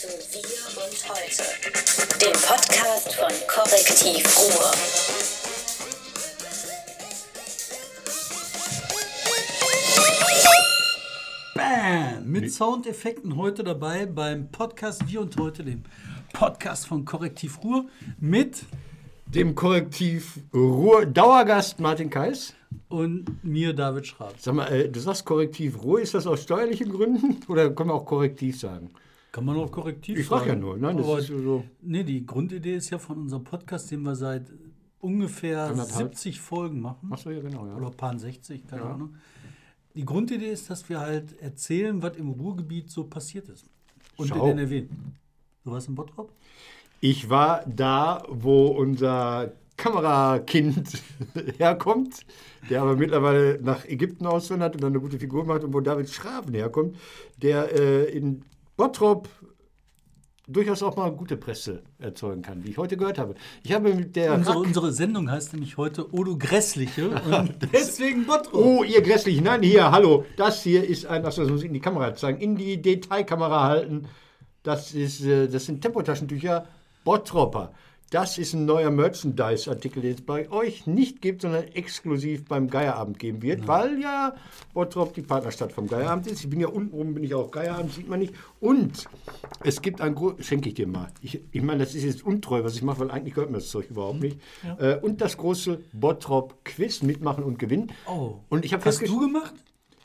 zu Wir und Heute, dem Podcast von Korrektiv Ruhr. Bam! Mit Soundeffekten heute dabei beim Podcast Wir und Heute, dem Podcast von Korrektiv Ruhr mit dem Korrektiv Ruhr Dauergast Martin Kais. und mir David Schraab. Sag mal, äh, du sagst Korrektiv Ruhr, ist das aus steuerlichen Gründen oder können wir auch Korrektiv sagen? Kann man auch korrektiv Ich frage ja sagen. nur, nein, das Aber ist so. Nee, die Grundidee ist ja von unserem Podcast, den wir seit ungefähr Anderthalb. 70 Folgen machen. Achso, ja, genau, ja. Oder paar 60, keine Ja. Ahnung. Die Grundidee ist, dass wir halt erzählen, was im Ruhrgebiet so passiert ist. Und Schau. in NRW. Du warst in Bottrop? Ich war da, wo unser Kamerakind herkommt, der aber mittlerweile nach Ägypten auswandert und dann eine gute Figur macht und wo David Schraven herkommt, der äh, in Bottrop durchaus auch mal gute Presse erzeugen kann, wie ich heute gehört habe. Ich habe mit der Unsere, Rack- unsere Sendung heißt nämlich heute Odo Grässliche und deswegen Bottrop. Oh, ihr Grässlichen, nein, hier, hallo. Das hier ist ein, achso, das muss ich in die Kamera zeigen, in die Detailkamera halten. Das, ist, äh, das sind Tempotaschentücher Bottropper. Das ist ein neuer Merchandise-Artikel, den es bei euch nicht gibt, sondern exklusiv beim Geierabend geben wird, weil ja Bottrop die Partnerstadt vom Geierabend ist. Ich bin ja unten rum, bin ich auch Geierabend, sieht man nicht. Und es gibt ein großes, schenke ich dir mal. Ich, ich meine, das ist jetzt untreu, was ich mache, weil eigentlich gehört mir das Zeug überhaupt nicht. Äh, und das große Bottrop-Quiz, mitmachen und gewinnen. Oh. Und ich habe Hast du gemacht?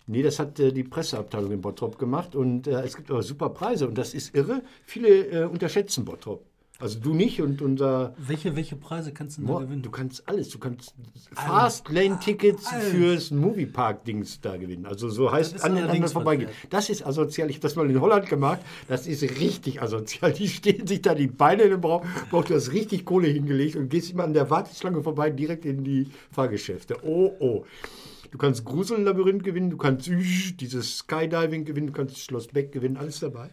Nee, das hat äh, die Presseabteilung in Bottrop gemacht und äh, es gibt aber super Preise und das ist irre. Viele äh, unterschätzen Bottrop. Also du nicht und unser Welche, welche Preise kannst du denn da gewinnen? Du kannst alles. Du kannst Fastlane-Tickets fürs Moviepark-Dings da gewinnen. Also so heißt an den anderen vorbeigehen. Das ist asozial. Ich habe das mal in Holland gemacht. Das ist richtig asozial. Die stehen sich da die Beine in den Bauch. Bauch, Du hast richtig Kohle hingelegt und gehst immer an der Warteschlange vorbei direkt in die Fahrgeschäfte. Oh, oh. Du kannst Grusellabyrinth gewinnen, du kannst dieses Skydiving gewinnen, du kannst Schloss Beck gewinnen, alles dabei.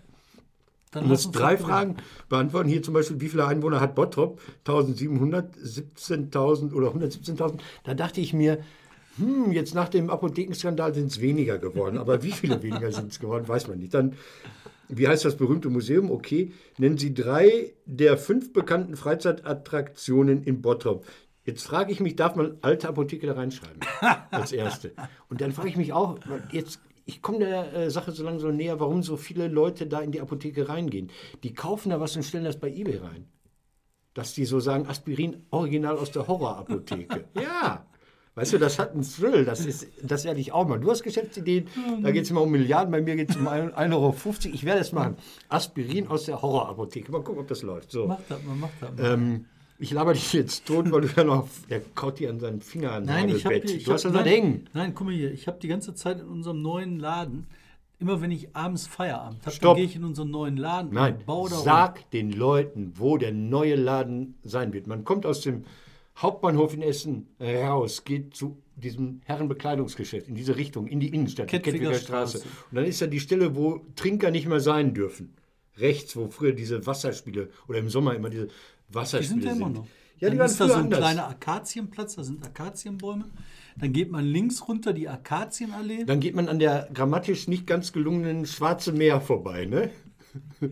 Dann musst drei Fragen beantworten. Hier zum Beispiel, wie viele Einwohner hat Bottrop? 1700, 17.000 oder 117.000. Da dachte ich mir, hm, jetzt nach dem Apothekenskandal sind es weniger geworden. Aber wie viele weniger sind es geworden, weiß man nicht. Dann, wie heißt das berühmte Museum? Okay, nennen Sie drei der fünf bekannten Freizeitattraktionen in Bottrop. Jetzt frage ich mich, darf man alte Apotheke da reinschreiben? Als erste. Und dann frage ich mich auch, jetzt, ich komme der äh, Sache so langsam näher, warum so viele Leute da in die Apotheke reingehen. Die kaufen da was und stellen das bei eBay rein. Dass die so sagen, Aspirin original aus der Horrorapotheke. ja. Weißt du, das hat einen Thrill, das, ist, das werde ich auch mal. Du hast Geschäftsideen, da geht es immer um Milliarden, bei mir geht es um 1,50 Euro. Ich werde es machen. Aspirin aus der Horrorapotheke. Mal gucken, ob das läuft. So. Mach das mal, mach das mal. Ähm, ich laber dich jetzt tot, weil du ja noch. Er kaut dir an seinen Finger an Nein, ich habe Du hast hab, das was nein, guck mal hier, ich habe die ganze Zeit in unserem neuen Laden, immer wenn ich abends Feierabend habe, dann gehe ich in unseren neuen Laden Nein, und baue da rum. sag den Leuten, wo der neue Laden sein wird. Man kommt aus dem Hauptbahnhof in Essen raus, geht zu diesem Herrenbekleidungsgeschäft in diese Richtung, in die Innenstadt, Kettwiger Kettwiger Straße. Straße. Und dann ist da die Stelle, wo Trinker nicht mehr sein dürfen. Rechts, wo früher diese Wasserspiele oder im Sommer immer diese Die Wasserspiele sind ja immer noch. Ja, die dann ist da so ein anders. kleiner Akazienplatz, da sind Akazienbäume. Dann geht man links runter die Akazienallee. Dann geht man an der grammatisch nicht ganz gelungenen Schwarze Meer vorbei, ne?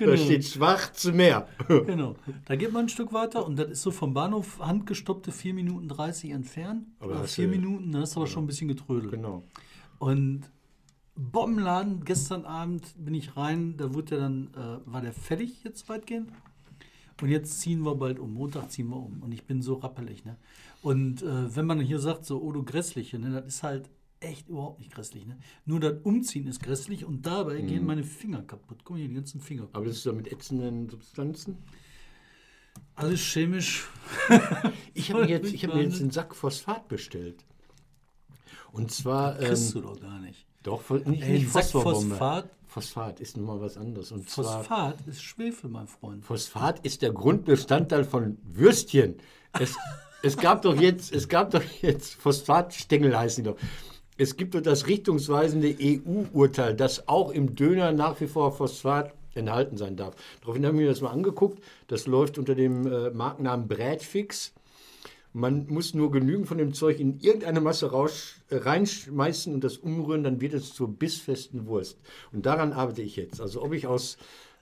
Da steht Schwarze Meer. Genau. Da geht man ein Stück weiter und das ist so vom Bahnhof handgestoppte 4 Minuten 30 entfernt. Aber Oder hast 4 du- Minuten, dann ist aber schon ein bisschen getrödelt. Genau. Und Bombenladen, gestern Abend bin ich rein, da wurde der dann, äh, war der fertig jetzt weitgehend. Und jetzt ziehen wir bald um. Montag ziehen wir um. Und ich bin so rappelig. Ne? Und äh, wenn man hier sagt, so, oh du Grässliche, ne, das ist halt echt überhaupt nicht grässlich. Ne? Nur das Umziehen ist grässlich und dabei Mhm. gehen meine Finger kaputt. Guck mal hier, die ganzen Finger. Aber das ist doch mit ätzenden Substanzen. Alles chemisch. Ich habe mir jetzt, ich hab mir jetzt einen Sack Phosphat bestellt. Und zwar. Kriegst Ähm, du doch gar nicht. doch, nicht, Ey, nicht ein Sack. Phosphat? Phosphat ist nochmal was anderes. Und zwar. Phosphat ist Schwefel, mein Freund. Phosphat ist der Grundbestandteil von Würstchen. Es, es gab doch jetzt, es gab doch jetzt, Phosphatstängel heißen die doch. Es gibt doch das richtungsweisende EU-Urteil, dass auch im Döner nach wie vor Phosphat enthalten sein darf. Daraufhin haben wir das mal angeguckt. Das läuft unter dem äh, Markennamen Brätfix. Man muss nur genügend von dem Zeug in irgendeine Masse raus, äh, reinschmeißen und das umrühren, dann wird es zur bissfesten Wurst. Und daran arbeite ich jetzt. Also ob ich aus,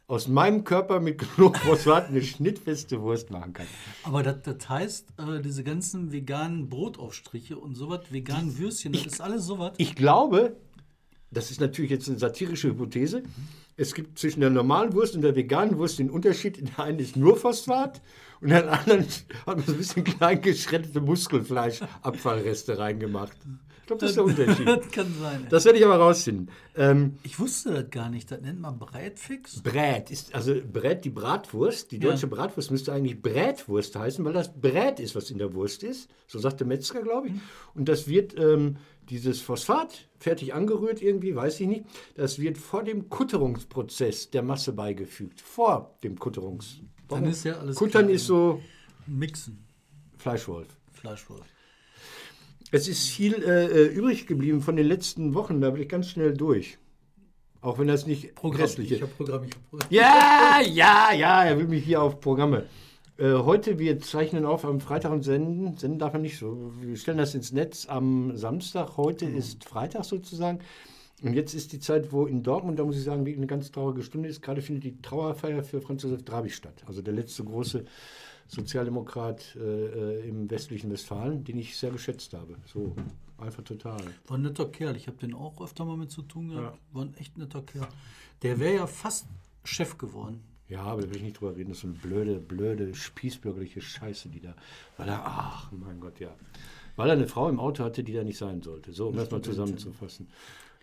aus meinem Körper mit genug Phosphat eine schnittfeste Wurst machen kann. Aber das, das heißt, äh, diese ganzen veganen Brotaufstriche und sowas, veganen Würstchen, das ist alles sowas. Ich glaube, das ist natürlich jetzt eine satirische Hypothese. Es gibt zwischen der normalen Wurst und der veganen Wurst den Unterschied. In der einen ist nur Phosphat und in der anderen hat man so ein bisschen klein geschreddete Muskelfleischabfallreste reingemacht. Glaube, das ist der Unterschied. das kann sein. Das werde ich aber rausfinden. Ähm, ich wusste das gar nicht. Das nennt man Breitfix. Brät ist, also Brät, die Bratwurst, die deutsche Ja. Bratwurst müsste eigentlich Brätwurst heißen, weil das Brät ist, was in der Wurst ist. So sagt der Metzger, glaube ich. Und das wird, ähm, dieses Phosphat, fertig angerührt irgendwie, weiß ich nicht, das wird vor dem Kutterungsprozess der Masse beigefügt. Vor dem Kutterungs. Dann ist ja alles Kuttern klar, ist so Mixen. Fleischwolf. Fleischwolf. Es ist viel äh, äh, übrig geblieben von den letzten Wochen, da will ich ganz schnell durch. Auch wenn das nicht Programm. restliche Ich habe Programm, ich habe Programm. Ja, ja, ja, er will mich hier auf Programme. Äh, heute, wir zeichnen auf am Freitag und senden. Senden darf er nicht so. Wir stellen das ins Netz am Samstag. Heute ist Freitag sozusagen. Und jetzt ist die Zeit, wo in Dortmund, da muss ich sagen, wirklich eine ganz traurige Stunde ist. Gerade findet die Trauerfeier für Franz Josef Drabig statt. Also der letzte große Sozialdemokrat äh, äh, im westlichen Westfalen, den ich sehr geschätzt habe. So, einfach total. War ein netter Kerl. Ich habe den auch öfter mal mit zu tun gehabt. War ein echt netter Kerl. Der wäre ja fast Chef geworden. Ja, aber da will ich nicht drüber reden. Das ist so eine blöde, blöde, spießbürgerliche Scheiße, die da. Weil er, ach, mein Gott, ja. Weil er eine Frau im Auto hatte, die da nicht sein sollte. So, um das mal zusammenzufassen.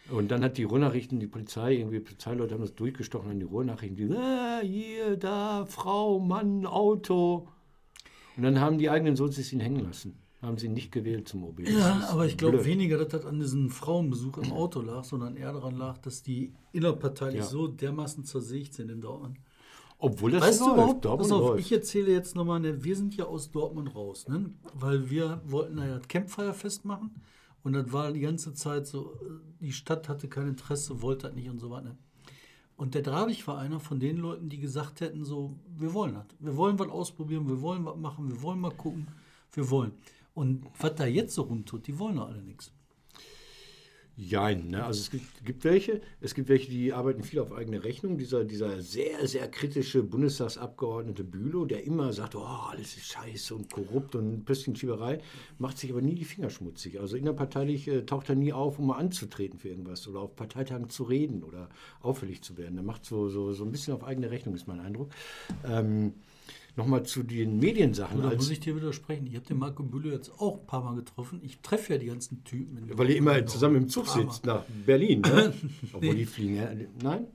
Und dann hat die Ruhrnachrichten, die Polizei, irgendwie Polizeileute haben das durchgestochen an die Ruhrnachrichten. Die, ah, hier, da, Frau, Mann, Auto. Und dann haben die eigenen Sozis ihn hängen lassen. Haben sie ihn nicht gewählt zum OB. Ja, aber ich glaube weniger, dass das an diesem Frauenbesuch im Auto lag, sondern eher daran lag, dass die innerparteilich Ja. so dermaßen zersägt sind in Dortmund. Obwohl das Weißt du läuft. überhaupt, Dortmund pass auf, läuft. ich erzähle jetzt nochmal, ne, wir sind ja aus Dortmund raus, ne? weil wir wollten ja das Campfire-Fest machen und das war die ganze Zeit so, äh, die Stadt hatte kein Interesse, wollte das nicht und so weiter. Ne? Und der Drabig war einer von den Leuten, die gesagt hätten, so, wir wollen das, wir wollen was ausprobieren, wir wollen was machen, wir wollen mal gucken, wir wollen. Und was da jetzt so rumtut, die wollen doch alle nichts. Jein, ne? also es gibt, gibt welche, es gibt welche, die arbeiten viel auf eigene Rechnung. Dieser, dieser sehr, sehr kritische Bundestagsabgeordnete Bülow, der immer sagt, oh, alles ist scheiße und korrupt und ein macht sich aber nie die Finger schmutzig. Also innerparteilich äh, taucht er nie auf, um mal anzutreten für irgendwas oder auf Parteitagen zu reden oder auffällig zu werden. Er macht so, so, so ein bisschen auf eigene Rechnung, ist mein Eindruck. Ähm, Nochmal zu den Mediensachen. Da muss ich dir widersprechen. Ich habe den Marco Bülow jetzt auch ein paar Mal getroffen. Ich treffe ja die ganzen Typen. Weil ihr immer zusammen im Zug sitzt nach Berlin, ne? Obwohl die fliegen, ja. Nein?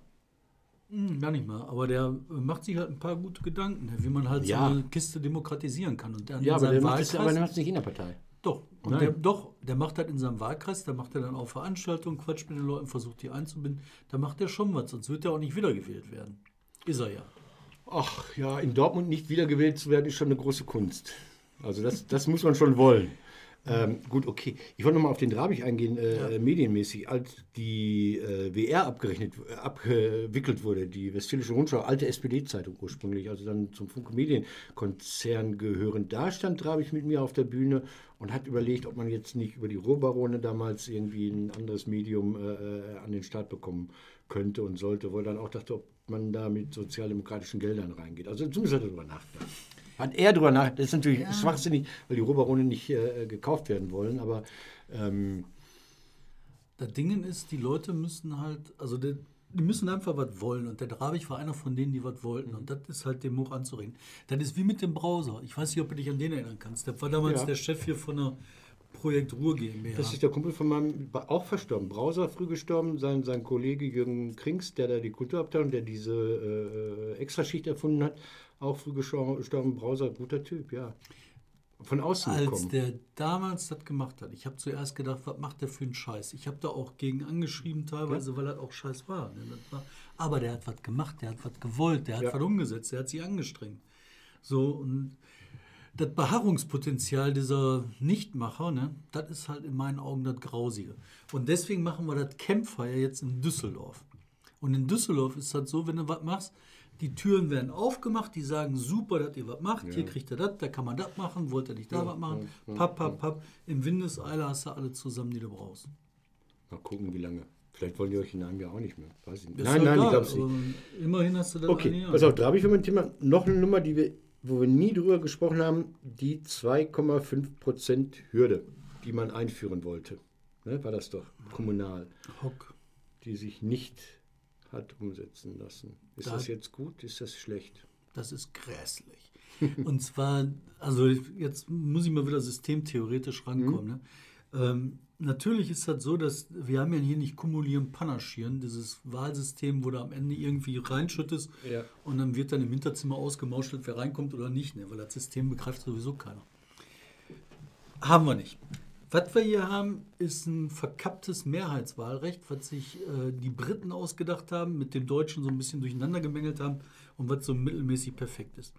Hm, Gar nicht mal, aber der macht sich halt ein paar gute Gedanken, wie man halt Ja. so eine Kiste demokratisieren kann. Und dann Ja, aber der macht es aber Wahlkreis, der macht es nicht in der Partei. doch, und der, doch, der macht das in seinem Wahlkreis, da macht er dann auch Veranstaltungen, quatscht mit den Leuten, versucht die einzubinden. Da macht er schon was, sonst wird er auch nicht wiedergewählt werden. Ist er ja. Ach ja, in Dortmund nicht wiedergewählt zu werden, ist schon eine große Kunst. Also das, das muss man schon wollen. Ähm, gut, okay. Ich wollte nochmal auf den Drabig eingehen, äh, medienmäßig. Als die äh, WR abgerechnet, äh, abgewickelt wurde, die Westfälische Rundschau, alte SPD-Zeitung ursprünglich, also dann zum Funke Medienkonzern gehörend, da stand Drabig mit mir auf der Bühne und hat überlegt, ob man jetzt nicht über die Ruhrbarone damals irgendwie ein anderes Medium äh, äh, an den Start bekommen könnte und sollte, wo er dann auch dachte, ob man da mit sozialdemokratischen Geldern reingeht. Also zumindest hat er darüber nachgedacht. Hat er darüber nachgedacht. Das ist natürlich schwachsinnig, weil die Ruhrbarone nicht äh, gekauft werden wollen, aber ähm, Das Ding ist, die Leute müssen halt, also der, die müssen einfach was wollen. Und der Drabig war einer von denen, die was wollten. Und das ist halt dem hoch anzureden. Das ist wie mit dem Browser. Ich weiß nicht, ob du dich an den erinnern kannst. Der war damals Ja. der Chef hier von der Projekt Ruhr GmbH. das ist der Kumpel von meinem, auch verstorben, Brauser früh gestorben, sein, sein Kollege Jürgen Krings, der da die Kulturabteilung, der diese äh, Extraschicht erfunden hat, auch früh gestor- gestorben. Brauser, guter Typ, ja. Von außen Als gekommen. der damals das gemacht hat, ich habe zuerst gedacht, was macht der für einen Scheiß? Ich habe da auch gegen angeschrieben teilweise, weil das auch Scheiß war, ne? war. Aber der hat was gemacht, der hat was gewollt, der hat Ja. was umgesetzt, der hat sich angestrengt. So, und das Beharrungspotenzial dieser Nichtmacher, ne, das ist halt in meinen Augen das Grausige. Und deswegen machen wir das Campfire jetzt in Düsseldorf. Und in Düsseldorf ist das so, wenn du was machst, die Türen werden aufgemacht, die sagen, super, dass ihr was macht, hier kriegt ihr das, da kann man das machen, wollt ihr nicht da was machen, papp, papp, papp. Im Windeseile hast du alle zusammen, die du brauchst. Mal gucken, wie lange. Vielleicht wollen die euch in einem Jahr auch nicht mehr. Weiß ich nicht. Ist Nein, nein, ich egal, glaube es nicht. Immerhin hast du das Okay, pass auf, da habe ich für mein Thema noch eine Nummer, die wir, wo wir nie drüber gesprochen haben, die 2,5% Hürde, die man einführen wollte. Ne, war das doch, kommunal, Hock. die sich nicht hat umsetzen lassen. Ist Da- das jetzt gut? Ist das schlecht? Das ist grässlich. Und zwar, also jetzt muss ich mal wieder systemtheoretisch rankommen. Ne? Ähm, natürlich ist das so, dass wir haben ja hier nicht kumulieren, panaschieren, dieses Wahlsystem, wo du am Ende irgendwie reinschüttest Ja. und dann wird dann im Hinterzimmer ausgemauschelt, wer reinkommt oder nicht, ne? weil das System begreift sowieso keiner. Haben wir nicht. Was wir hier haben, ist ein verkapptes Mehrheitswahlrecht, was sich äh, die Briten ausgedacht haben, mit den Deutschen so ein bisschen durcheinander gemengelt haben und was so mittelmäßig perfekt ist.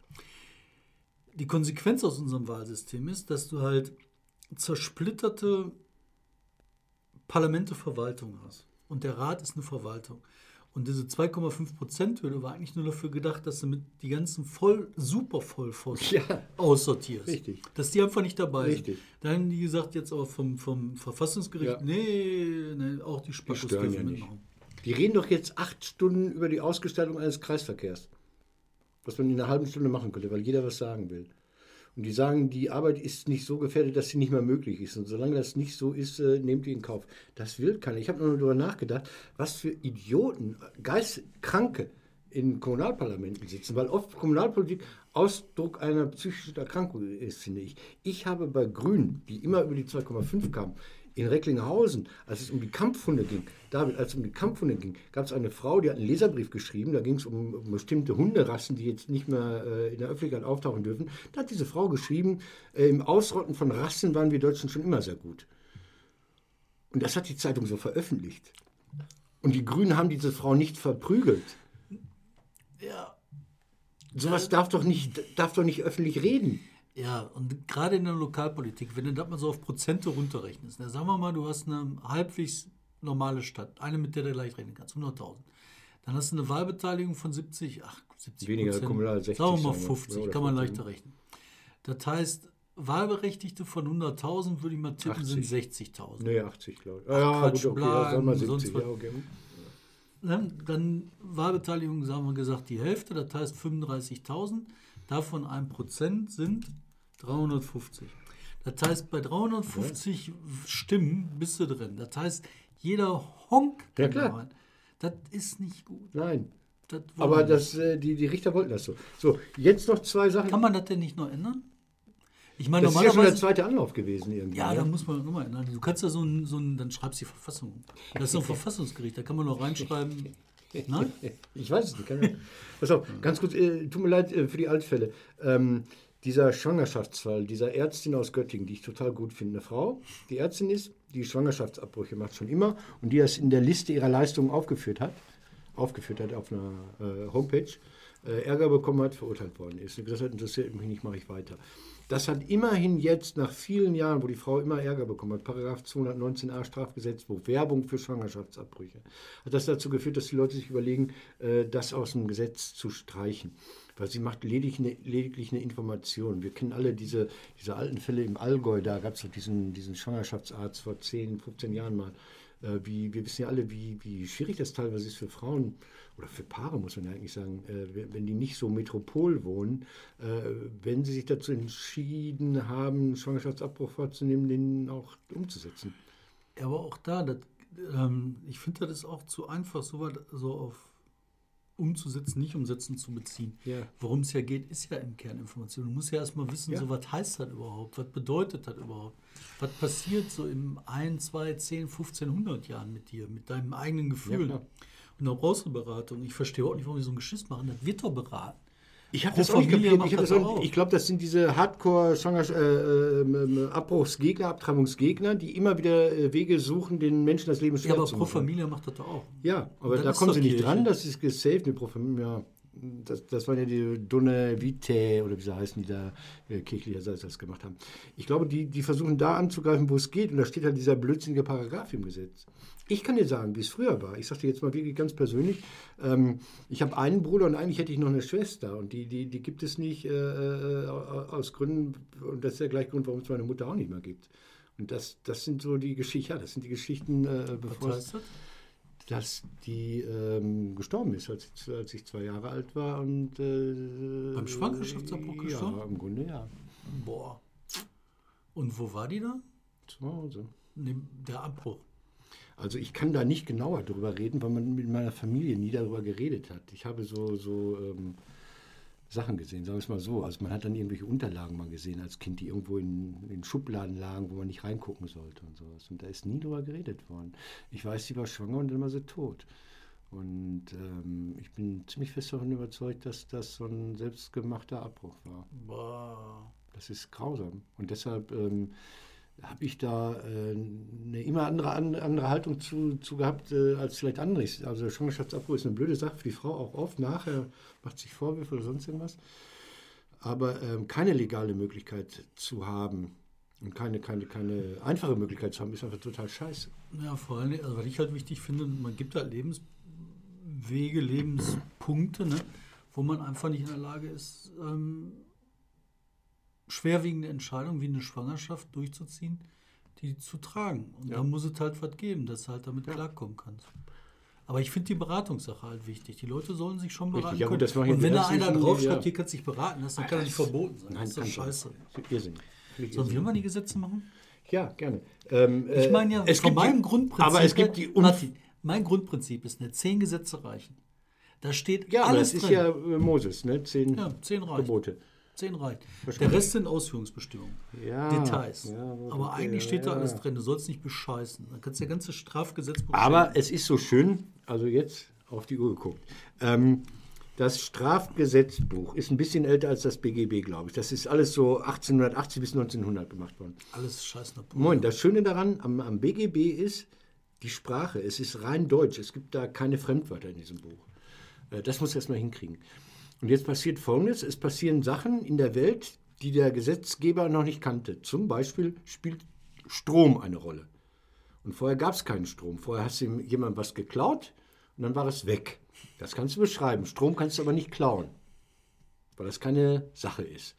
Die Konsequenz aus unserem Wahlsystem ist, dass du halt zersplitterte Parlamente Verwaltung hast. Und der Rat ist eine Verwaltung. Und diese 2,5%-Hürde war eigentlich nur dafür gedacht, dass du mit die ganzen voll, super Vollpfosten Ja. aussortierst. Richtig. Dass die einfach nicht dabei Richtig. sind. Dann haben die gesagt, jetzt aber vom, vom Verfassungsgericht, Ja. nee, nee, auch die Spackos dürfen ja mitmachen. Die reden doch jetzt acht Stunden über die Ausgestaltung eines Kreisverkehrs. Was man in einer halben Stunde machen könnte, weil jeder was sagen will. Und die sagen, die Arbeit ist nicht so gefährdet, dass sie nicht mehr möglich ist. Und solange das nicht so ist, äh, nehmt ihr in Kauf. Das will keiner. Ich habe noch darüber nachgedacht, was für Idioten, Geistkranke in Kommunalparlamenten sitzen, weil oft Kommunalpolitik Ausdruck einer psychischen Erkrankung ist, finde ich. Ich habe bei Grünen, die immer über die 2,5 kamen, in Recklinghausen, als es um die Kampfhunde ging, David, als es um die Kampfhunde ging, gab es eine Frau, die hat einen Leserbrief geschrieben, da ging es um, um bestimmte Hunderassen, die jetzt nicht mehr äh, in der Öffentlichkeit auftauchen dürfen. Da hat diese Frau geschrieben, äh, im Ausrotten von Rassen waren wir Deutschen schon immer sehr gut. Und das hat die Zeitung so veröffentlicht. Und die Grünen haben diese Frau nicht verprügelt. Ja, Sowas darf doch nicht, darf doch nicht öffentlich reden. Ja, und gerade in der Lokalpolitik, wenn du das mal so auf Prozente runterrechnest, ne, sagen wir mal, du hast eine halbwegs normale Stadt, eine, mit der du leicht rechnen kannst, 100.000. Dann hast du eine Wahlbeteiligung von 70, ach, 70 Weniger Prozent. kommunal, 60 Sagen wir mal sagen wir. 50, Ja, oder kann man 50. leichter rechnen. Das heißt, Wahlberechtigte von 100.000, würde ich mal tippen, sind 60.000. Nee, 80, glaube ich. Ja, Quatsch, gut, okay, ja, Blagen, sonst 70. was. Ja, okay. Ne? Dann Wahlbeteiligung, sagen wir gesagt, die Hälfte, das heißt 35.000. Davon 1% sind 350. Das heißt, bei 350 Stimmen bist du drin. Das heißt, jeder Honk Ja, kann rein. Das ist nicht gut. Nein. Das Aber das, äh, die, die Richter wollten das so. So, jetzt noch zwei Sachen. Kann man das denn nicht noch ändern? Ich meine, das ist ja schon der zweite Anlauf gewesen irgendwie. Ja, ne? da muss man nochmal ändern. Du kannst ja so ein, so ein, dann schreibst du die Verfassung. Das ist ein Verfassungsgericht, da kann man noch reinschreiben. Ne? Ich weiß es nicht. Pass auf, ganz kurz, äh, tut mir leid äh, für die Altfälle. Ähm, dieser Schwangerschaftsfall, dieser Ärztin aus Göttingen, die ich total gut finde, eine Frau, die Ärztin ist, die Schwangerschaftsabbrüche macht schon immer und die das in der Liste ihrer Leistungen aufgeführt hat, aufgeführt hat auf einer äh, Homepage, äh, Ärger bekommen hat, verurteilt worden ist. Und gesagt hat, interessiert mich nicht, mache ich weiter. Das hat immerhin jetzt nach vielen Jahren, wo die Frau immer Ärger bekommen hat, Paragraph 219a Strafgesetzbuch, Werbung für Schwangerschaftsabbrüche, hat das dazu geführt, dass die Leute sich überlegen, äh, das aus dem Gesetz zu streichen. Weil sie macht lediglich eine, lediglich eine Information. Wir kennen alle diese, diese alten Fälle im Allgäu, da gab es diesen, diesen Schwangerschaftsarzt vor 10, 15 Jahren mal. Äh, wie, wir wissen ja alle, wie, wie schwierig das teilweise ist für Frauen oder für Paare, muss man ja eigentlich sagen, äh, wenn die nicht so metropol wohnen, äh, wenn sie sich dazu entschieden haben, Schwangerschaftsabbruch vorzunehmen, den auch umzusetzen. Aber auch da, das, ähm, ich finde, das auch zu einfach, so weit so auf umzusetzen, nicht umsetzen zu beziehen. Ja. Worum es ja geht, ist ja im Kern Information. Du musst ja erstmal wissen, Ja. so was heißt das überhaupt? Was bedeutet das überhaupt? Was passiert so im 1, 2, 10, 15, 100 Jahren mit dir, mit deinem eigenen Gefühl? klar. und auch brauchst du Beratung. Ich verstehe auch nicht, warum die so ein Geschiss machen. Das wird doch beraten. Ich habe das auch nicht kapiert. Ich, das auch ich glaube, das sind diese Hardcore-Abbruchsgegner, Abtreibungsgegner, die immer wieder äh, Wege suchen, den Menschen das Leben schwer Ja, aber zu Pro machen. Familie macht das auch. Ja, aber das da kommen sie nicht dran, das ist gesaved mit Pro Familie. Ja, das, das waren ja die Donne Vitae oder wie sie heißen, die da äh, kirchlicherseits das gemacht haben. Ich glaube, die, die versuchen da anzugreifen, wo es geht. Und da steht halt dieser blödsinnige Paragraph im Gesetz. Ich kann dir sagen, wie es früher war. Ich sage dir jetzt mal wirklich ganz persönlich. Ähm, ich habe einen Bruder und eigentlich hätte ich noch eine Schwester. Und die, die, die gibt es nicht äh, äh, aus Gründen. Und das ist der gleiche Grund, warum es meine Mutter auch nicht mehr gibt. Und das, das sind so die Geschichten, ja, das sind die Geschichten, äh, bevor Was heißt das? Dass die ähm, gestorben ist, als, ich- als ich zwei Jahre alt war. Und, äh, Beim Schwangerschaftsabbruch gestorben? Ja, im Grunde ja. Boah. Und wo war die da? Zu Hause. Der Abbruch. Also ich kann da nicht genauer drüber reden, weil man mit meiner Familie nie darüber geredet hat. Ich habe so, so ähm, Sachen gesehen, sagen wir es mal so. Also man hat dann irgendwelche Unterlagen mal gesehen als Kind, die irgendwo in, in Schubladen lagen, wo man nicht reingucken sollte und sowas. Und da ist nie drüber geredet worden. Ich weiß, sie war schwanger und dann war sie tot. Und ähm, ich bin ziemlich fest davon überzeugt, dass das so ein selbstgemachter Abbruch war. Boah. Das ist grausam. Und deshalb ähm, habe ich da äh, eine immer andere, an- andere Haltung zu, zu gehabt äh, als vielleicht andere. Also Schwangerschaftsabbruch ist eine blöde Sache für die Frau auch oft. Nachher macht sich Vorwürfe oder sonst irgendwas. Aber ähm, keine legale Möglichkeit zu haben und keine, keine, keine einfache Möglichkeit zu haben, ist einfach total scheiße. Ja, vor allem, also was ich halt wichtig finde, man gibt halt Lebenswege, Lebenspunkte, ne, wo man einfach nicht in der Lage ist, ähm, schwerwiegende Entscheidungen wie eine Schwangerschaft durchzuziehen, die zu tragen. Und Ja. da muss es halt was geben, dass du halt damit klarkommen kannst. Aber ich finde die Beratungssache halt wichtig. Die Leute sollen sich schon Richtig, beraten ja gut, können. das ja Und wenn da einer draufschreibt, ja. hier kannst dich beraten lassen, dann kann das nicht verboten sein. das ist doch scheiße. Irrsinn. Sollen wir mal die Gesetze machen? Ja, gerne. Ähm, Ich äh, meine ja, es von gibt die- meinem Grundprinzip. Aber es gibt die Unf Martin, mein Grundprinzip ist, eine zehn Gesetze reichen. Da steht Ja, alles das ist drin. ja äh, Moses, ne? Zehn Ja, zehn. Gebote. Zehn reicht. Der. Rest sind Ausführungsbestimmungen. Ja, Details. ja, aber eigentlich steht da alles drin. Du sollst nicht bescheißen. Dann kannst du der ganze Strafgesetzbuch Aber schenken. es ist so schön, also jetzt auf die Uhr geguckt. Ähm, das Strafgesetzbuch ist ein bisschen älter als das BGB, glaube ich. Das ist alles so 1880 bis 1900 gemacht worden. alles scheiß Natur. Moin, das Schöne daran am, am BGB ist die Sprache. Es ist rein deutsch. Es gibt da keine Fremdwörter in diesem Buch. Äh, Das muss erstmal hinkriegen. Und jetzt passiert Folgendes. Es passieren Sachen in der Welt, die der Gesetzgeber noch nicht kannte. Zum Beispiel spielt Strom eine Rolle. Und vorher gab es keinen Strom. Vorher hast du jemand was geklaut und dann war es weg. Das kannst du beschreiben. Strom kannst du aber nicht klauen, weil das keine Sache ist.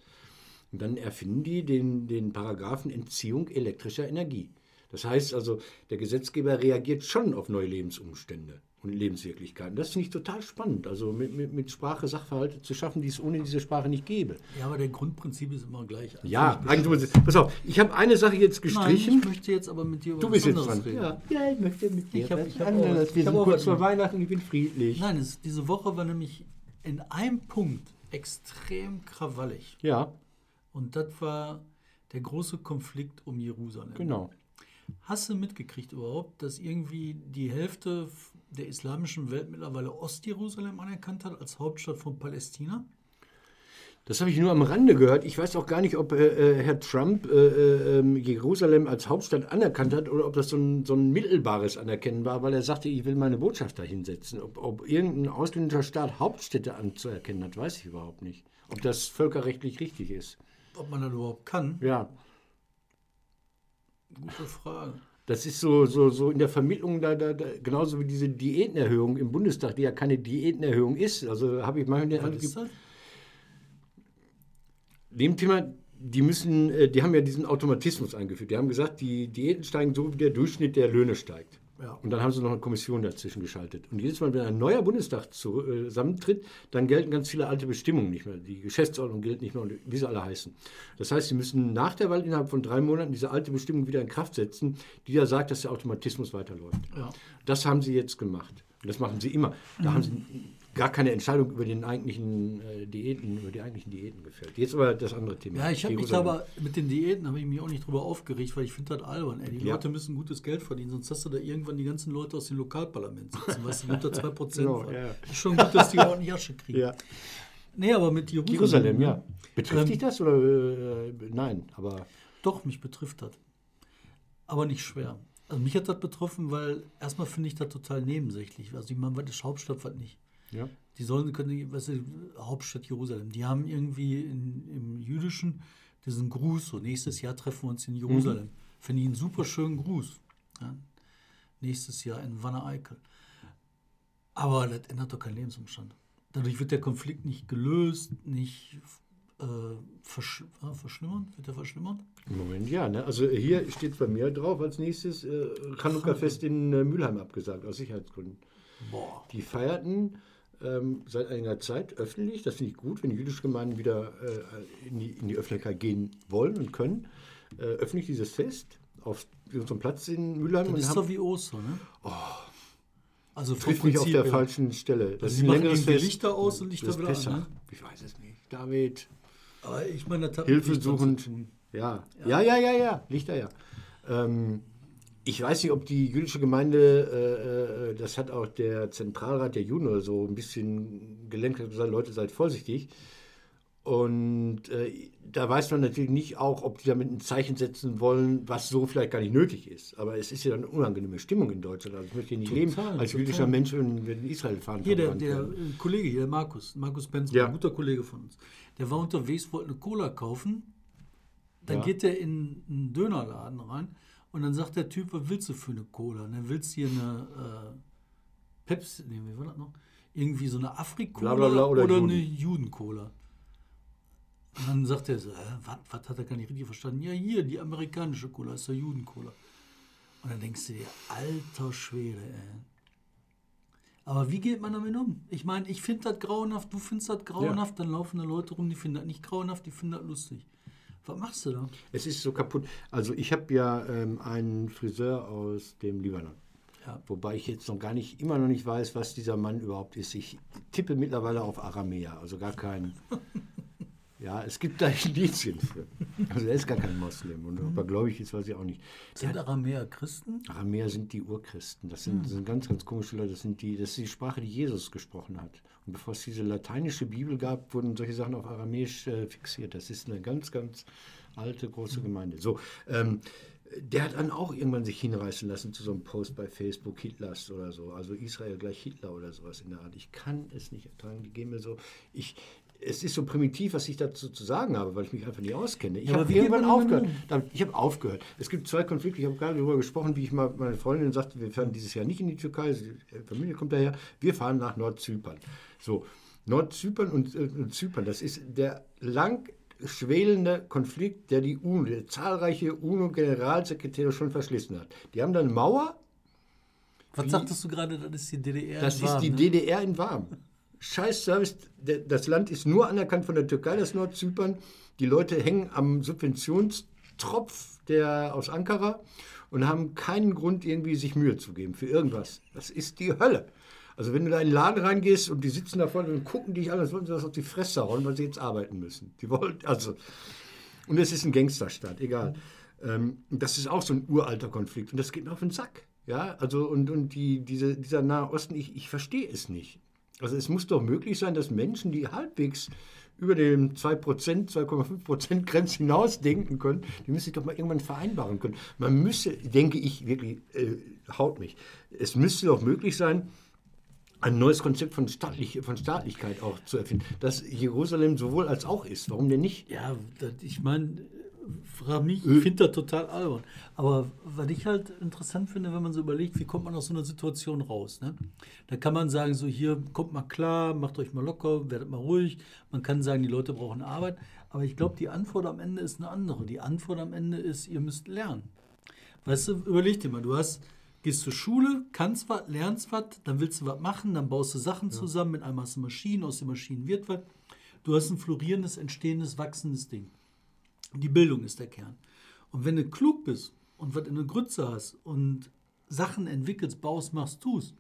Und dann erfinden die den, den Paragraphen Entziehung elektrischer Energie. Das heißt also, der Gesetzgeber reagiert schon auf neue Lebensumstände und Lebenswirklichkeiten. Das finde ich total spannend. Also mit, mit, mit Sprache Sachverhalte zu schaffen, die es ohne diese Sprache nicht gäbe. Ja, aber der Grundprinzip ist immer gleich. Also Ja, eigentlich, pass auf, ich habe eine Sache jetzt Nein, gestrichen. ich möchte jetzt aber mit dir über du was bist jetzt anderes dran. reden. Ja. ja, ich möchte mit dir Ich hab- was ich hab auch anderes. ich Wir sind auch kurz vor Weihnachten, ich bin friedlich. Nein, es, diese Woche war nämlich in einem Punkt extrem krawallig. Ja, Und das war der große Konflikt um Jerusalem. genau. Hast du mitgekriegt überhaupt, dass irgendwie die Hälfte der islamischen Welt mittlerweile Ostjerusalem anerkannt hat als Hauptstadt von Palästina? Das habe ich nur am Rande gehört. Ich weiß auch gar nicht, ob äh, äh, Herr Trump äh, äh, ähm, Jerusalem als Hauptstadt anerkannt hat oder ob das so ein, so ein mittelbares Anerkennen war, weil er sagte, ich will meine Botschaft da hinsetzen. Ob, ob irgendein ausländischer Staat Hauptstädte anzuerkennen hat, weiß ich überhaupt nicht. Ob das völkerrechtlich richtig ist. Ob man das überhaupt kann? Ja, Gute Frage. Das ist so, so, so in der Vermittlung, da, da, da, genauso wie diese Diätenerhöhung im Bundestag, die ja keine Diätenerhöhung ist. Also habe ich manchmal den Eindruck, ist das? dem Thema, die müssen, äh, die haben ja diesen Automatismus eingeführt. Die haben gesagt, die Diäten steigen so, wie der Durchschnitt der Löhne steigt. Ja. Und dann haben sie noch eine Kommission dazwischen geschaltet. Und jedes Mal, wenn ein neuer Bundestag äh, zusammentritt, dann gelten ganz viele alte Bestimmungen nicht mehr. Die Geschäftsordnung gilt nicht mehr wie sie alle heißen. Das heißt, sie müssen nach der Wahl innerhalb von drei Monaten diese alte Bestimmung wieder in Kraft setzen, die ja sagt, dass der Automatismus weiterläuft. Ja. Das haben sie jetzt gemacht. Und das machen sie immer. Da haben sie gar keine Entscheidung über, den eigentlichen, äh, Diäten, über die eigentlichen Diäten gefällt. Jetzt aber das andere Thema. Ja, ich habe mich aber mit den Diäten habe ich mich auch nicht drüber aufgeregt, weil ich finde das albern. Ey. Die Ja. Leute müssen gutes Geld verdienen, sonst hast du da irgendwann die ganzen Leute aus dem Lokalparlament sitzen, weißt du, unter 2%. Genau, ja. Ist schon gut, dass die ordentlich Asche kriegen. Ja. Nee, aber mit Jerusalem. Jerusalem, ne? ja. Betrifft Ähm, dich das oder äh, nein? Aber Doch, mich betrifft das. Aber nicht schwer. Also mich hat das betroffen, weil erstmal finde ich das total nebensächlich. Also ich meine, was ist Hauptstadt, was nicht? Ja. Die sollen, können, weißt du, Hauptstadt Jerusalem. Die haben irgendwie in, im Jüdischen diesen Gruß, so nächstes Jahr treffen wir uns in Jerusalem. Finde ich einen super schönen Gruß. Ja? Nächstes Jahr in Wanne-Eickel. Aber das ändert doch keinen Lebensumstand. Dadurch wird der Konflikt nicht gelöst, nicht, äh, versch äh, verschlimmern? Wird der verschlimmert? Im Moment ja. Ne? Also hier steht bei mir drauf als nächstes äh, Chanukka-Fest in äh, Mülheim abgesagt, aus Sicherheitsgründen. Boah. Die feierten ähm, seit einiger Zeit öffentlich. Das finde ich gut, wenn die jüdische Gemeinden wieder äh, in, die, in die Öffentlichkeit gehen wollen und können. Äh, öffentlich dieses Fest auf unserem Platz in Mülheim. Das ist haben- doch wie Ostern, ne? Also vom trifft mich auf der falschen Stelle. Das Also ist ein längeres Fest. Lichter aus und Lichter Das wieder an, Pessach. ne? Ich weiß es nicht. David, Aber ich meine, Hilfe suchend. tun. Ja. ja, ja, ja, ja. Lichter, ja. Ähm, ich weiß nicht, ob die jüdische Gemeinde, äh, äh, das hat auch der Zentralrat der Juden oder so ein bisschen gelenkt, hat gesagt, Leute, seid vorsichtig. Und äh, da weiß man natürlich nicht auch, ob die damit ein Zeichen setzen wollen, was so vielleicht gar nicht nötig ist. Aber es ist ja eine unangenehme Stimmung in Deutschland. Also ich möchte hier nicht leben Total, als total. jüdischer Mensch, wenn wir in Israel fahren. Hier, der, der äh, Kollege hier, der Markus, Markus Benz, Ja. ein guter Kollege von uns, der war unterwegs, wollte eine Cola kaufen. Dann Ja. geht er in einen Dönerladen rein und dann sagt der Typ, was willst du für eine Cola? Und dann willst du hier eine äh, Pepsi, nee, wie war das noch? Irgendwie so eine bla, oder oder, Juden. eine Juden-Cola. Und dann sagt er so, äh, was, hat er gar nicht richtig verstanden? Ja, hier, die amerikanische Cola ist der Juden-Cola. Und dann denkst du dir, alter Schwede, ey. Aber wie geht man damit um? Ich meine, ich finde das grauenhaft, du findest das grauenhaft, dann laufen da Leute rum, die finden das nicht grauenhaft, die finden das lustig. Was machst du da? Es ist so kaputt. Also ich habe ja ähm, einen Friseur aus dem Libanon. Ja. Wobei ich jetzt noch gar nicht, immer noch nicht weiß, was dieser Mann überhaupt ist. Ich tippe mittlerweile auf Aramäer, also gar kein. ja, es gibt da Indizien für. Also er ist gar kein Moslem. Und ob er gläubig ist, weiß ich auch nicht. Sind Aramäer Christen? Aramäer sind die Urchristen. Das sind, das sind ganz, ganz komische Leute. Das, sind die, das ist die Sprache, die Jesus gesprochen hat. Und bevor es diese lateinische Bibel gab, wurden solche Sachen auf Aramäisch äh, fixiert. Das ist eine ganz, ganz alte, große Gemeinde. So, ähm, der hat dann auch irgendwann sich hinreißen lassen zu so einem Post bei Facebook, Hitlers oder so. Also Israel gleich Hitler oder sowas in der Art. Ich kann es nicht ertragen. Die gehen mir so. Ich, es ist so primitiv, was ich dazu zu sagen habe, weil ich mich einfach nicht auskenne. Ich habe irgendwann aufgehört. Damit- Ich habe aufgehört. Es gibt zwei Konflikte. Ich habe gerade darüber gesprochen, wie ich mal meine Freundin sagte, wir fahren dieses Jahr nicht in die Türkei. Die Familie kommt daher. Wir fahren nach Nordzypern. So, Nordzypern und, äh, und Zypern, das ist der lang schwelende Konflikt, der die UNO, der zahlreiche UNO-Generalsekretäre schon verschlissen hat. Die haben dann Mauer, Was sagtest du gerade, das ist die DDR? das in ist Warm, die ne? DDR in warm. Scheiß Service, der- das Land ist nur anerkannt von der Türkei, das Nordzypern. Die Leute hängen am Subventionstropf der aus Ankara und haben keinen Grund, irgendwie sich Mühe zu geben für irgendwas. Das ist die Hölle. Also wenn du da in den Laden reingehst und die sitzen da vorne und gucken dich an, als wollten sie das auf die Fresse hauen, weil sie jetzt arbeiten müssen. Die wollen, also, und es ist ein Gangsterstaat, egal. Ähm, das ist auch so ein uralter Konflikt und das geht mir auf den Sack. Ja, also und, und die, diese, dieser Nahe Osten, ich, ich verstehe es nicht. Also es muss doch möglich sein, dass Menschen, die halbwegs über den 2%, 2,5% Grenze hinaus denken können, die müssen sich doch mal irgendwann vereinbaren können. Man müsse, denke ich wirklich, äh, haut mich, es müsste doch möglich sein, ein neues Konzept von, staatlich, von Staatlichkeit auch zu erfinden, dass Jerusalem sowohl als auch ist. Warum denn nicht? Ja, ich meine, frag mich, ich finde das total albern. Aber was ich halt interessant finde, wenn man so überlegt, wie kommt man aus so einer Situation raus? Ne? Da kann man sagen, so hier, kommt mal klar, macht euch mal locker, werdet mal ruhig. Man kann sagen, die Leute brauchen Arbeit. Aber ich glaube, die Antwort am Ende ist eine andere. Die Antwort am Ende ist, ihr müsst lernen. Weißt du, überleg dir mal, du hast, gehst zur Schule, kannst was, lernst was, dann willst du was machen, dann baust du Sachen zusammen, mit einmal hast du Maschinen, aus den Maschinen wird was. Du hast ein florierendes, entstehendes, wachsendes Ding. Die Bildung ist der Kern. Und wenn du klug bist und was in der Grütze hast und Sachen entwickelst, baust, machst, tust,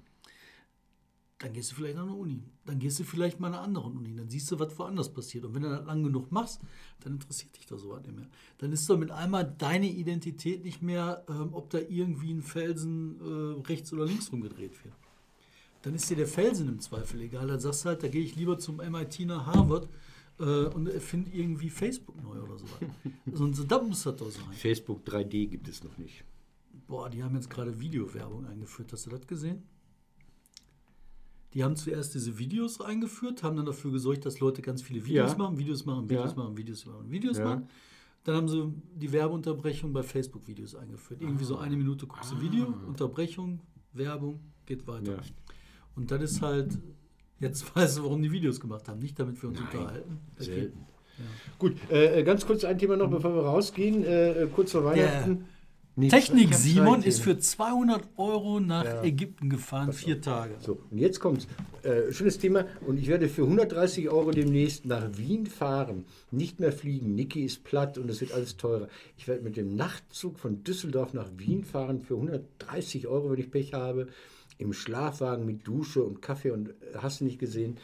dann gehst du vielleicht an eine Uni. Dann gehst du vielleicht mal an eine andere Uni. Dann siehst du, was woanders passiert. Und wenn du das lang genug machst, dann interessiert dich doch sowas nicht mehr. Dann ist doch mit einmal deine Identität nicht mehr, ähm, ob da irgendwie ein Felsen äh, rechts oder links rumgedreht wird. Dann ist dir der Felsen im Zweifel egal. Dann sagst du halt, da gehe ich lieber zum MIT nach Harvard äh, und erfinde irgendwie Facebook neu oder so. so, so da muss das doch sein. Facebook 3D gibt es noch nicht. Boah, die haben jetzt gerade Videowerbung eingeführt. Hast du das gesehen? Die haben zuerst diese Videos eingeführt, haben dann dafür gesorgt, dass Leute ganz viele Videos Ja. machen, Videos machen, Videos Ja. machen, Videos machen, Videos Ja. machen. Dann haben sie die Werbeunterbrechung bei Facebook-Videos eingeführt. Irgendwie so eine Minute guckst du Video, Unterbrechung, Werbung, geht weiter. Und das ist halt, jetzt weißt du, warum die Videos gemacht haben. Nicht damit wir uns Nein. unterhalten. Okay. Selten. Gut, äh, ganz kurz ein Thema noch, bevor wir rausgehen. Äh, kurz vor Weihnachten. Nee, Technik Simon ist für 200 Euro nach Ja. Ägypten gefahren, vier Tage. So, und jetzt kommt's. Äh, schönes Thema. Und ich werde für 130 Euro demnächst nach Wien fahren. Nicht mehr fliegen. Niki ist platt und es wird alles teurer. Ich werde mit dem Nachtzug von Düsseldorf nach Wien fahren für 130 Euro, wenn ich Pech habe. Im Schlafwagen mit Dusche und Kaffee und äh, hast nicht gesehen.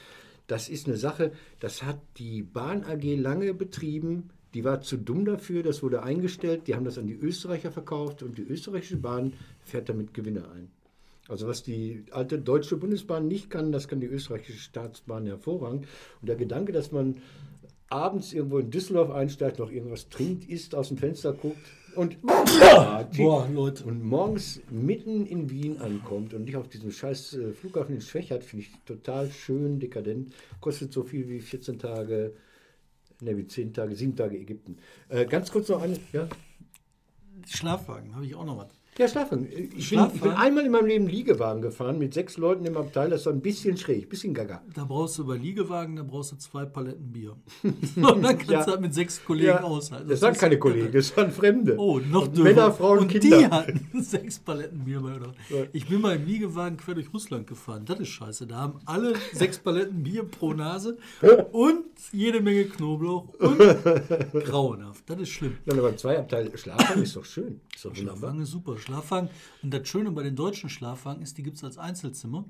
Das ist eine Sache, das hat die Bahn AG lange betrieben. Die war zu dumm dafür, das wurde eingestellt. Die haben das an die Österreicher verkauft und die österreichische Bahn fährt damit Gewinne ein. Also was die alte deutsche Bundesbahn nicht kann, das kann die österreichische Staatsbahn hervorragend. Und der Gedanke, dass man abends irgendwo in Düsseldorf einsteigt, noch irgendwas trinkt, isst, aus dem Fenster guckt und, Boah, Leute. und morgens mitten in Wien ankommt und nicht auf diesem scheiß äh, Flughafen in Schwächert, finde ich total schön, dekadent. Kostet so viel wie 14 Tage, ne, wie 10 Tage, 7 Tage Ägypten. Äh, ganz kurz noch eine, ja? Schlafwagen, habe ich auch noch was. Ja, Schlafwagen. Ich bin, ich bin Schlafwagen? einmal in meinem Leben Liegewagen gefahren mit sechs Leuten im Abteil. Das war ein bisschen schräg, ein bisschen gaga. Da brauchst du bei Liegewagen, da brauchst du zwei Paletten Bier. Und dann kannst Ja. du halt mit sechs Kollegen aushalten. das waren ist keine. Kollegen, das waren Fremde. Oh, noch Und dürfer. Männer, Frauen, und Kinder. die hatten sechs Paletten Bier bei oder? Ja. Ich bin mal im Liegewagen quer durch Russland gefahren. Das ist scheiße. Da haben alle sechs Paletten Bier pro Nase und jede Menge Knoblauch und grauenhaft. Das ist schlimm. Nein, aber zwei Abteile Schlafwagen ist doch schön. Ist doch. Schlafwagen ist super. Schlafwagen. Und das Schöne bei den deutschen Schlafwagen ist, die gibt es als Einzelzimmer.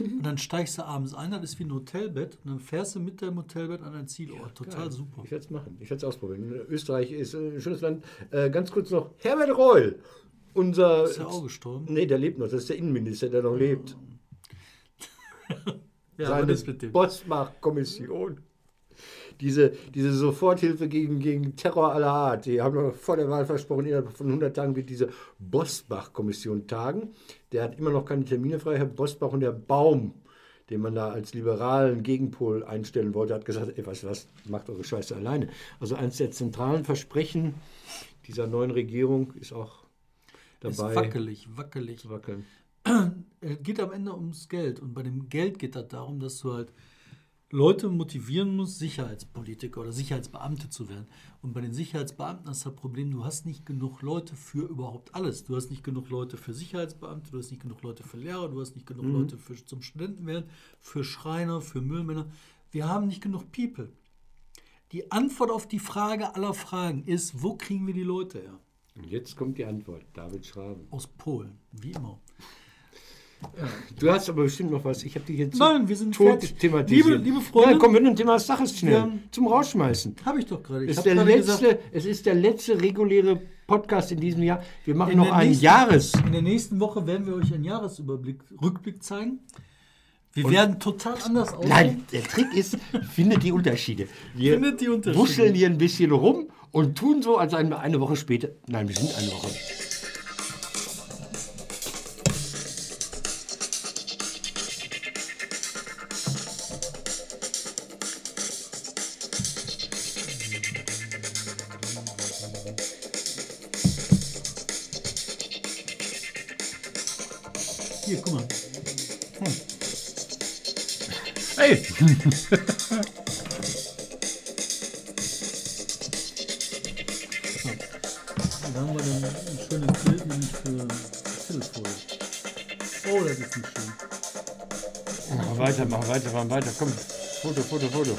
Und dann steigst du abends ein, das ist wie ein Hotelbett. Und dann fährst du mit deinem Hotelbett an dein Zielort. Total super. Ich werde es machen. Ich werde es ausprobieren. Österreich ist ein schönes Land. Äh, ganz kurz noch, Herbert Reul. Unser. Ist ja auch gestorben. Nee, der lebt noch. Das ist der Innenminister, der noch lebt. Ja, Seine aber das mit dem. Bosbach-Kommission. Diese, diese Soforthilfe gegen, gegen Terror aller Art, die haben noch vor der Wahl versprochen, innerhalb von 100 Tagen wird diese Bosbach-Kommission tagen. Der hat immer noch keine Termine frei. Herr Bosbach und der Baum, den man da als liberalen Gegenpol einstellen wollte, hat gesagt, ey, du was, macht eure Scheiße alleine. Also eines der zentralen Versprechen dieser neuen Regierung ist auch Ist dabei wackelig, wackelig. zu wackeln. Es geht am Ende ums Geld. Und bei dem Geld geht es darum, dass du halt Leute motivieren musst, Sicherheitspolitiker oder Sicherheitsbeamte zu werden. Und bei den Sicherheitsbeamten hast du das Problem, du hast nicht genug Leute für überhaupt alles. Du hast nicht genug Leute für Sicherheitsbeamte, du hast nicht genug Leute für Lehrer, du hast nicht genug Leute für, zum Studentenwerden, für Schreiner, für Müllmänner. Wir haben nicht genug People. Die Antwort auf die Frage aller Fragen ist, wo kriegen wir die Leute her? Und jetzt kommt die Antwort, David Schraben. Aus Polen, wie immer. Du hast aber bestimmt noch was. Ich habe dich jetzt Nein, wir sind tot fertig. thematisiert. Liebe- liebe Freunde- Nein, komm, wir nehmen Thema Saches schnell. Ja. Zum Rausschmeißen. Habe ich doch gerade. Es gesagt, es ist der letzte reguläre Podcast in diesem Jahr. Wir machen in noch einen nächsten- Jahres. In der nächsten Woche werden wir euch einen Jahresüberblick, Rückblick zeigen. Wir werden total anders aussehen. Nein, der Trick ist, findet die Unterschiede. Wir Findet die Unterschiede. wuscheln hier ein bisschen rum und tun so, als wir eine Woche später. Nein, wir sind eine Woche. Hier, guck mal. Hey! Da haben wir dann ein schönes Bild, nämlich für Viertelfolie. Oh, das ist nicht schön. Mach weiter, mach weiter, mach weiter. Komm, Foto, Foto, Foto.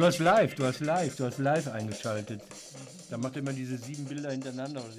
Du hast live, du hast live, du hast live eingeschaltet. Da macht er immer diese sieben Bilder hintereinander. Oder.